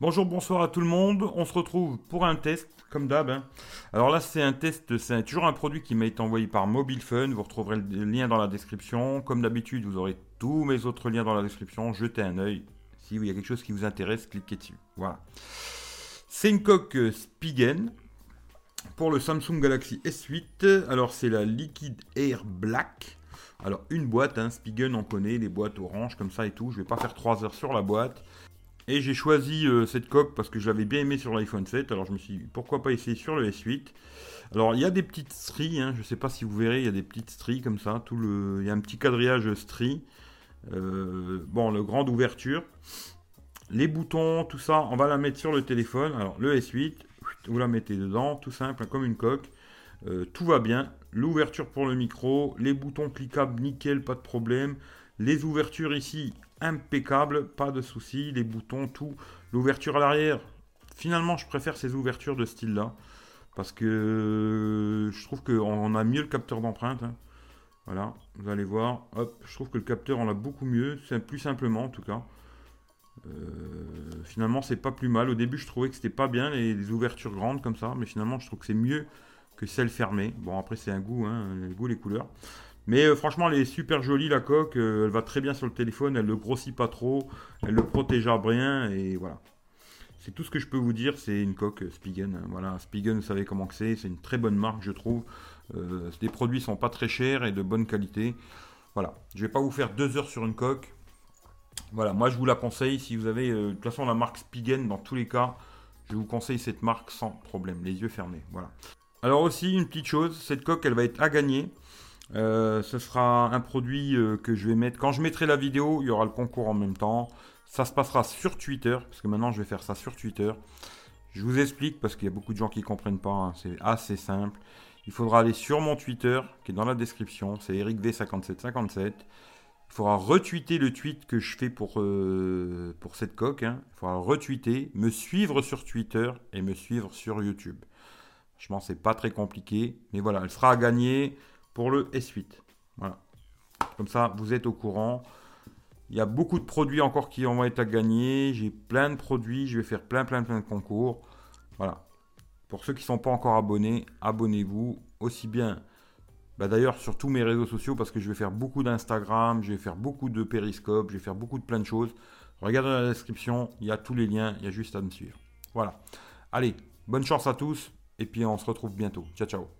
Bonjour, bonsoir à tout le monde. On se retrouve pour un test, comme d'hab. hein. Alors là, c'est un test, c'est toujours un produit qui m'a été envoyé par Mobile Fun. Vous retrouverez le lien dans la description. Comme d'habitude, vous aurez tous mes autres liens dans la description. Jetez un œil. Si il y a quelque chose qui vous intéresse, cliquez dessus. Voilà. C'est une coque Spigen pour le Samsung Galaxy S8. Alors, c'est la Liquid Air Black. Alors, une boîte, hein, Spigen, on connaît, les boîtes orange comme ça et tout. Je vais pas faire 3 heures sur la boîte. Et j'ai choisi euh, cette coque parce que je l'avais bien aimé sur l'iPhone 7. Alors je me suis dit, pourquoi pas essayer sur le S8 Alors il y a des petites stries, hein, je ne sais pas si vous verrez, il y a des petites stries comme ça. Tout le, il y a un petit quadrillage strie. Euh, bon, le grande ouverture. Les boutons, tout ça, on va la mettre sur le téléphone. Alors le S8, vous la mettez dedans, tout simple, comme une coque. Euh, tout va bien. L'ouverture pour le micro, les boutons cliquables, nickel, pas de problème. Les ouvertures ici, impeccable, pas de soucis, les boutons, tout. L'ouverture à l'arrière, finalement, je préfère ces ouvertures de style-là. Parce que je trouve qu'on a mieux le capteur d'empreinte. hein. Voilà, vous allez voir. Je trouve que le capteur, on l'a beaucoup mieux. C'est plus simplement, en tout cas. Euh, finalement, c'est pas plus mal. Au début, je trouvais que c'était pas bien, les, les ouvertures grandes comme ça. Mais finalement, je trouve que c'est mieux que celles fermées. Bon, après, c'est un goût, hein, les goûts, les couleurs. Mais euh, franchement, elle est super jolie la coque. euh, elle va très bien sur le téléphone. Elle le grossit pas trop. Elle le protège à rien. Et voilà. C'est tout ce que je peux vous dire. C'est une coque Spigen. hein. Voilà, Spigen, vous savez comment c'est. C'est une très bonne marque, je trouve. Euh, les produits sont pas très chers et de bonne qualité. Voilà. Je vais pas vous faire deux heures sur une coque. Voilà, moi je vous la conseille. Si vous avez euh, de toute façon la marque Spigen, dans tous les cas, je vous conseille cette marque sans problème. Les yeux fermés. Voilà. Alors aussi une petite chose, cette coque elle va être à gagner. Euh, ce sera un produit euh, que je vais mettre. Quand je mettrai la vidéo, il y aura le concours en même temps. Ça se passera sur Twitter, parce que maintenant je vais faire ça sur Twitter. Je vous explique parce qu'il y a beaucoup de gens qui ne comprennent pas. hein. C'est assez simple. Il faudra aller sur mon Twitter, qui est dans la description. C'est EricV5757. Il faudra retweeter le tweet que je fais pour, euh, cette coque. hein. Il faudra retweeter, me suivre sur Twitter et me suivre sur YouTube. Franchement, c'est pas très compliqué. Mais voilà, elle sera à gagner pour le S8. Voilà. Comme ça, vous êtes au courant. Il y a beaucoup de produits encore qui vont être à gagner. J'ai plein de produits. Je vais faire plein, plein, plein de concours. Voilà. Pour ceux qui ne sont pas encore abonnés, abonnez-vous. Aussi bien, bah d'ailleurs, sur tous mes réseaux sociaux, parce que je vais faire beaucoup d'Instagram, je vais faire beaucoup de Periscope, je vais faire beaucoup de plein de choses. Regardez la description, il y a tous les liens. Il y a juste à me suivre. Voilà. Allez, bonne chance à tous. Et puis on se retrouve bientôt. Ciao, ciao.